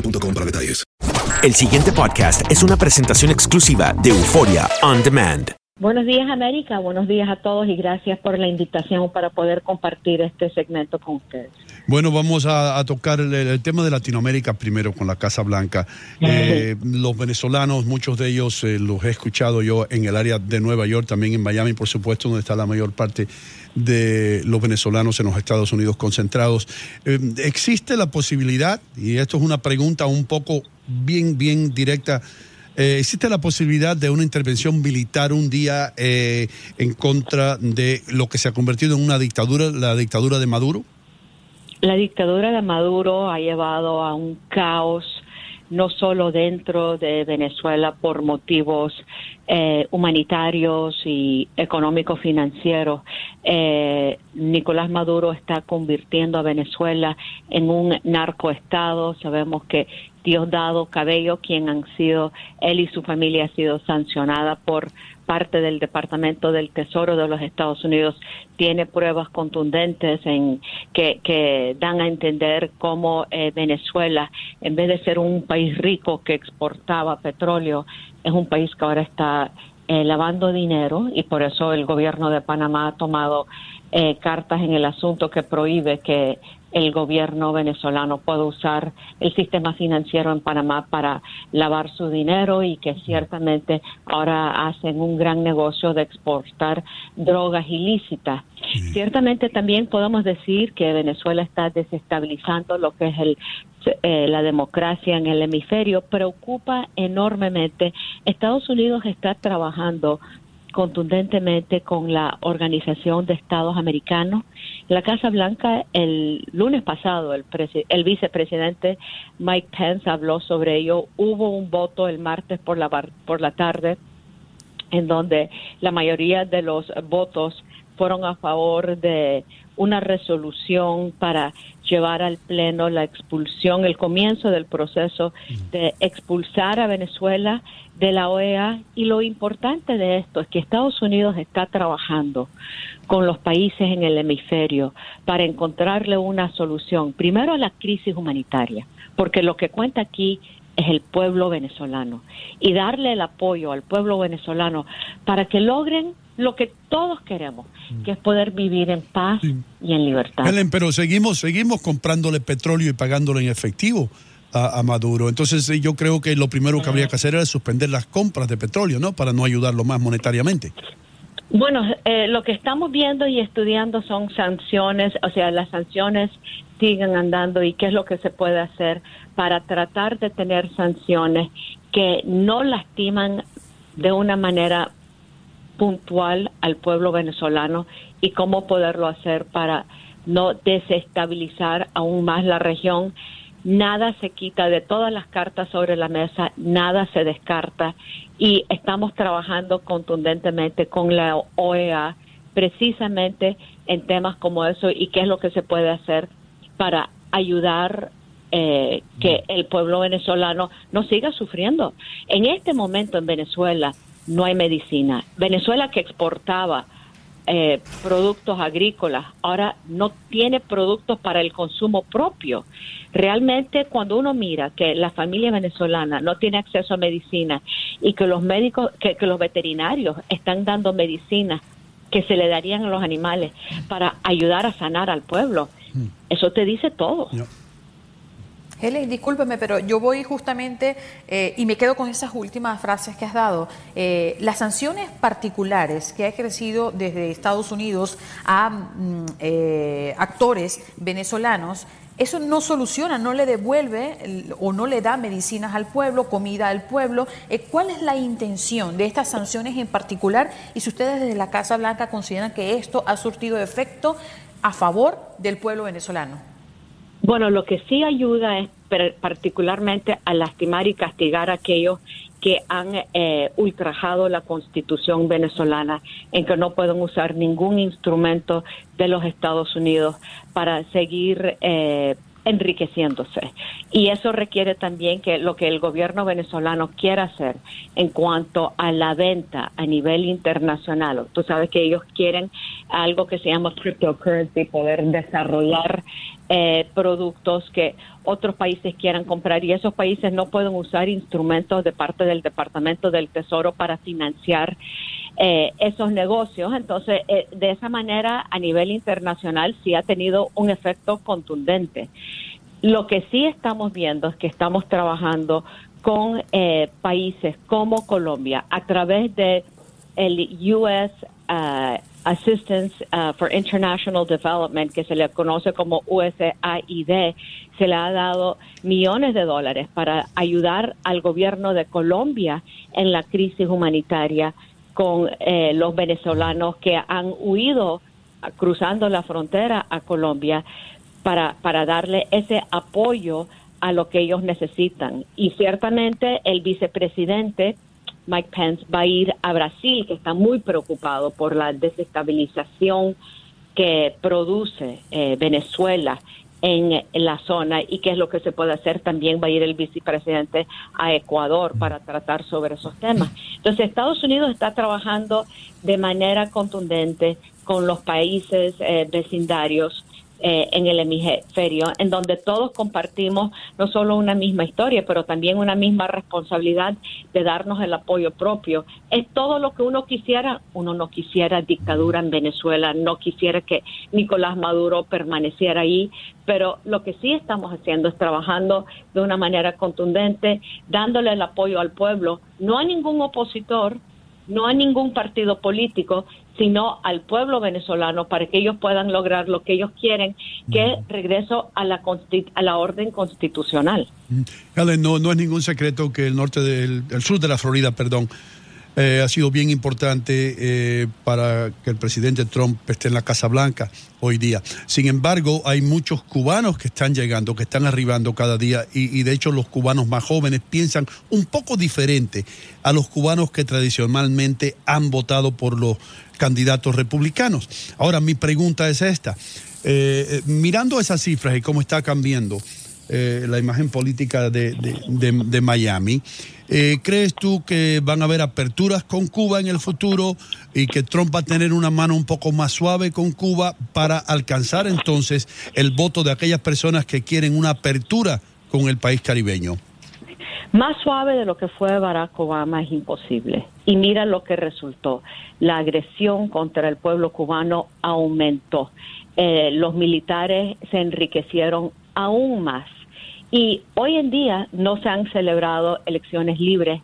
boostmobile.com para detalles. El siguiente podcast es una presentación exclusiva de Euforia On Demand. Buenos días América, buenos días a todos y gracias por la invitación para poder compartir este segmento con ustedes. Bueno, vamos a, a tocar el, el tema de Latinoamérica primero con la Casa Blanca. Eh, los venezolanos, muchos de ellos eh, los he escuchado yo en el área de Nueva York, también en Miami, por supuesto, donde está la mayor parte de los venezolanos en los Estados Unidos concentrados. Eh, ¿Existe la posibilidad, y esto es una pregunta un poco bien, bien directa, eh, ¿existe la posibilidad de una intervención militar un día eh, en contra de lo que se ha convertido en una dictadura, la dictadura de Maduro? La dictadura de Maduro ha llevado a un caos no solo dentro de Venezuela por motivos eh, humanitarios y económicos financieros. Eh, Nicolás Maduro está convirtiendo a Venezuela en un narcoestado. Sabemos que Diosdado Cabello, quien han sido, él y su familia ha sido sancionada por parte del Departamento del Tesoro de los Estados Unidos tiene pruebas contundentes en que, dan a entender cómo eh, Venezuela, en vez de ser un país rico que exportaba petróleo, es un país que ahora está eh, lavando dinero y por eso el gobierno de Panamá ha tomado eh, cartas en el asunto que prohíbe que el gobierno venezolano pueda usar el sistema financiero en Panamá para lavar su dinero y que ciertamente ahora hacen un gran negocio de exportar drogas ilícitas. Ciertamente también podemos decir que Venezuela está desestabilizando lo que es el eh, la democracia en el hemisferio preocupa enormemente. Estados Unidos está trabajando contundentemente con la Organización de Estados Americanos. La Casa Blanca, el lunes pasado, el, el vicepresidente Mike Pence habló sobre ello. Hubo un voto el martes por la, por la tarde en donde la mayoría de los votos fueron a favor de una resolución para llevar al Pleno la expulsión, el comienzo del proceso de expulsar a Venezuela de la OEA. Y lo importante de esto es que Estados Unidos está trabajando con los países en el hemisferio para encontrarle una solución, primero a la crisis humanitaria, porque lo que cuenta aquí es el pueblo venezolano y darle el apoyo al pueblo venezolano para que logren lo que todos queremos, que es poder vivir en paz y en libertad. Helen, pero seguimos, seguimos comprándole petróleo y pagándole en efectivo a, a Maduro. Entonces yo creo que lo primero que habría que hacer era suspender las compras de petróleo, ¿no? Para no ayudarlo más monetariamente. Bueno, eh, lo que estamos viendo y estudiando son sanciones, o sea, las sanciones siguen andando y qué es lo que se puede hacer para tratar de tener sanciones que no lastiman de una manera puntual al pueblo venezolano y cómo poderlo hacer para no desestabilizar aún más la región nada se quita de todas las cartas sobre la mesa, nada se descarta y estamos trabajando contundentemente con la OEA precisamente en temas como eso y qué es lo que se puede hacer para ayudar eh, que el pueblo venezolano no siga sufriendo. En este momento en Venezuela no hay medicina. Venezuela que exportaba eh, productos agrícolas, ahora no tiene productos para el consumo propio. Realmente cuando uno mira que la familia venezolana no tiene acceso a medicina y que los médicos, que, los veterinarios están dando medicinas que se le darían a los animales para ayudar a sanar al pueblo, hmm. eso te dice todo. Helen, discúlpeme, pero yo voy justamente eh, y me quedo con esas últimas frases que has dado. Eh, las sanciones particulares que ha ejercido desde Estados Unidos a mm, eh, actores venezolanos, eso no soluciona, no le devuelve o no le da medicinas al pueblo, comida al pueblo. ¿Cuál es la intención de estas sanciones en particular? Y si ustedes desde la Casa Blanca consideran que esto ha surtido efecto a favor del pueblo venezolano. Bueno, lo que sí ayuda es particularmente a lastimar y castigar a aquellos que han eh, ultrajado la constitución venezolana en que no pueden usar ningún instrumento de los Estados Unidos para seguir eh, enriqueciéndose. Y eso requiere también que lo que el gobierno venezolano quiera hacer en cuanto a la venta a nivel internacional. Tú sabes que ellos quieren algo que se llama cryptocurrency, poder desarrollar eh, productos que otros países quieran comprar y esos países no pueden usar instrumentos de parte del Departamento del Tesoro para financiar eh, esos negocios. Entonces, eh, de esa manera, a nivel internacional, sí ha tenido un efecto contundente. Lo que sí estamos viendo es que estamos trabajando con eh, países como Colombia a través de el US uh, Assistance uh, for International Development, que se le conoce como USAID, se le ha dado millones de dólares para ayudar al gobierno de Colombia en la crisis humanitaria con eh, los venezolanos que han huido cruzando la frontera a Colombia para, para darle ese apoyo a lo que ellos necesitan. Y ciertamente el vicepresidente Mike Pence va a ir a Brasil, que está muy preocupado por la desestabilización que produce eh, Venezuela en, la zona y qué es lo que se puede hacer. También va a ir el vicepresidente a Ecuador para tratar sobre esos temas. Entonces, Estados Unidos está trabajando de manera contundente con los países eh, vecindarios eh, en el hemisferio, en donde todos compartimos no solo una misma historia, pero también una misma responsabilidad de darnos el apoyo propio. Es todo lo que uno quisiera. Uno no quisiera dictadura en Venezuela, no quisiera que Nicolás Maduro permaneciera ahí, pero lo que sí estamos haciendo es trabajando de una manera contundente, dándole el apoyo al pueblo, no a ningún opositor, no a ningún partido político, sino al pueblo venezolano para que ellos puedan lograr lo que ellos quieren, que es regreso a la, a la orden constitucional. no, no es ningún secreto que el norte del el sur de la Florida, perdón, eh, ha sido bien importante eh, para que el presidente Trump esté en la Casa Blanca hoy día. Sin embargo, hay muchos cubanos que están llegando, que están arribando cada día y, de hecho los cubanos más jóvenes piensan un poco diferente a los cubanos que tradicionalmente han votado por los candidatos republicanos. Ahora, mi pregunta es esta. Eh, mirando esas cifras y cómo está cambiando la imagen política de, de Miami, eh, ¿Crees tú que van a haber aperturas con Cuba en el futuro y que Trump va a tener una mano un poco más suave con Cuba para alcanzar entonces el voto de aquellas personas que quieren una apertura con el país caribeño? Más suave de lo que fue Barack Obama es imposible. Y mira lo que resultó. La agresión contra el pueblo cubano aumentó. Eh, los militares se enriquecieron aún más y hoy en día no se han celebrado elecciones libres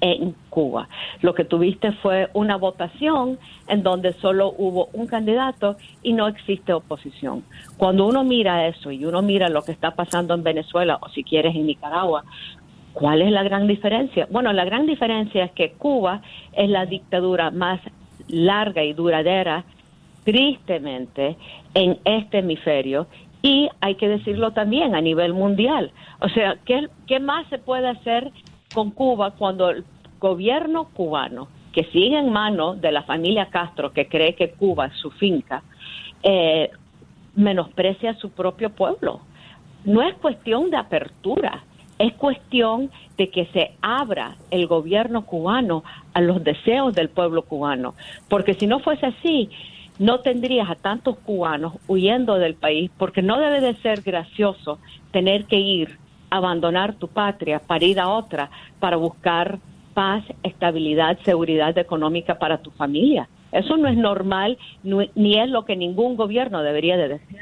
en Cuba. Lo que tuviste fue una votación en donde solo hubo un candidato y no existe oposición. Cuando uno mira eso y uno mira lo que está pasando en Venezuela o si quieres en Nicaragua, ¿cuál es la gran diferencia? Bueno, la gran diferencia es que Cuba es la dictadura más larga y duradera, tristemente, en este hemisferio Y hay que decirlo también a nivel mundial. O sea, ¿qué, más se puede hacer con Cuba cuando el gobierno cubano, que sigue en manos de la familia Castro, que cree que Cuba es su finca, eh, menosprecia a su propio pueblo? No es cuestión de apertura, es cuestión de que se abra el gobierno cubano a los deseos del pueblo cubano, porque si no fuese así, no tendrías a tantos cubanos huyendo del país, porque no debe de ser gracioso tener que ir, abandonar tu patria para ir a otra, para buscar paz, estabilidad, seguridad económica para tu familia. Eso no es normal, ni es lo que ningún gobierno debería de decir.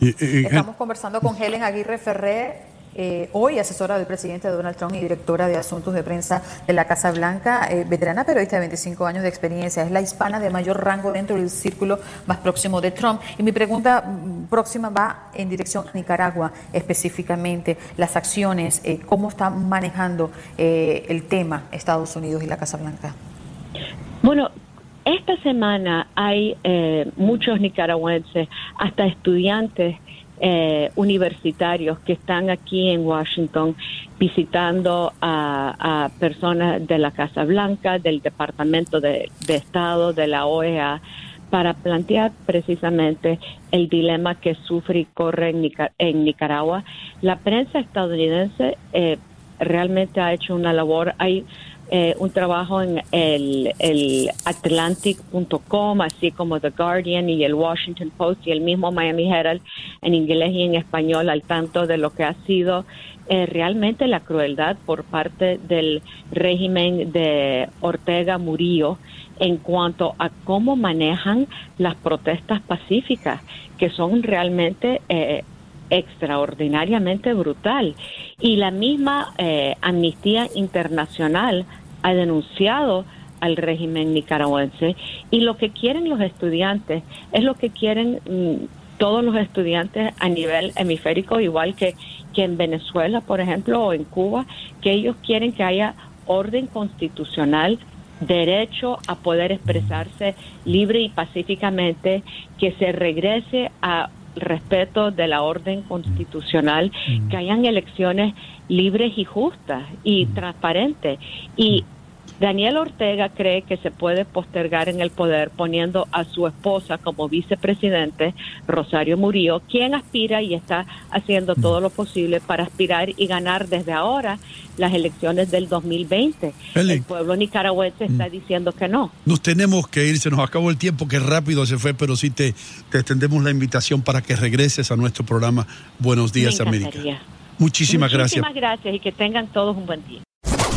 Estamos conversando con Helen Aguirre Ferrer, eh, hoy asesora del presidente Donald Trump y directora de asuntos de prensa de la Casa Blanca, eh, veterana periodista de 25 años de experiencia, es la hispana de mayor rango dentro del círculo más próximo de Trump. Y mi pregunta mm, próxima va en dirección a Nicaragua específicamente, las acciones, eh, cómo está manejando el tema Estados Unidos y la Casa Blanca. Bueno, esta semana hay muchos nicaragüenses, hasta estudiantes eh, universitarios que están aquí en Washington visitando a, personas de la Casa Blanca, del Departamento de, Estado, de la OEA, para plantear precisamente el dilema que sufre y corre en, Nicaragua. La prensa estadounidense eh, realmente ha hecho una labor. Hay eh, un trabajo en el, el Atlantic.com, así como The Guardian y el Washington Post y el mismo Miami Herald en inglés y en español al tanto de lo que ha sido eh, realmente la crueldad por parte del régimen de Ortega Murillo en cuanto a cómo manejan las protestas pacíficas, que son realmente eh, extraordinariamente brutal. Y la misma eh, Amnistía Internacional ha denunciado al régimen nicaragüense y lo que quieren los estudiantes es lo que quieren mm, todos los estudiantes a nivel hemisférico, igual que, que en Venezuela, por ejemplo, o en Cuba, que ellos quieren que haya orden constitucional derecho a poder expresarse libre y pacíficamente, que se regrese a respeto de la orden constitucional, mm. que hayan elecciones libres y justas y mm. transparentes. Y Daniel Ortega cree que se puede postergar en el poder poniendo a su esposa como vicepresidente, Rosario Murillo, quien aspira y está haciendo todo lo posible para aspirar y ganar desde ahora las elecciones del 2020. El pueblo nicaragüense está diciendo que no. Nos tenemos que ir, se nos acabó el tiempo, que rápido se fue, pero sí te, te extendemos la invitación para que regreses a nuestro programa Buenos Días América. Muchísimas gracias. Muchísimas gracias y que tengan todos un buen día.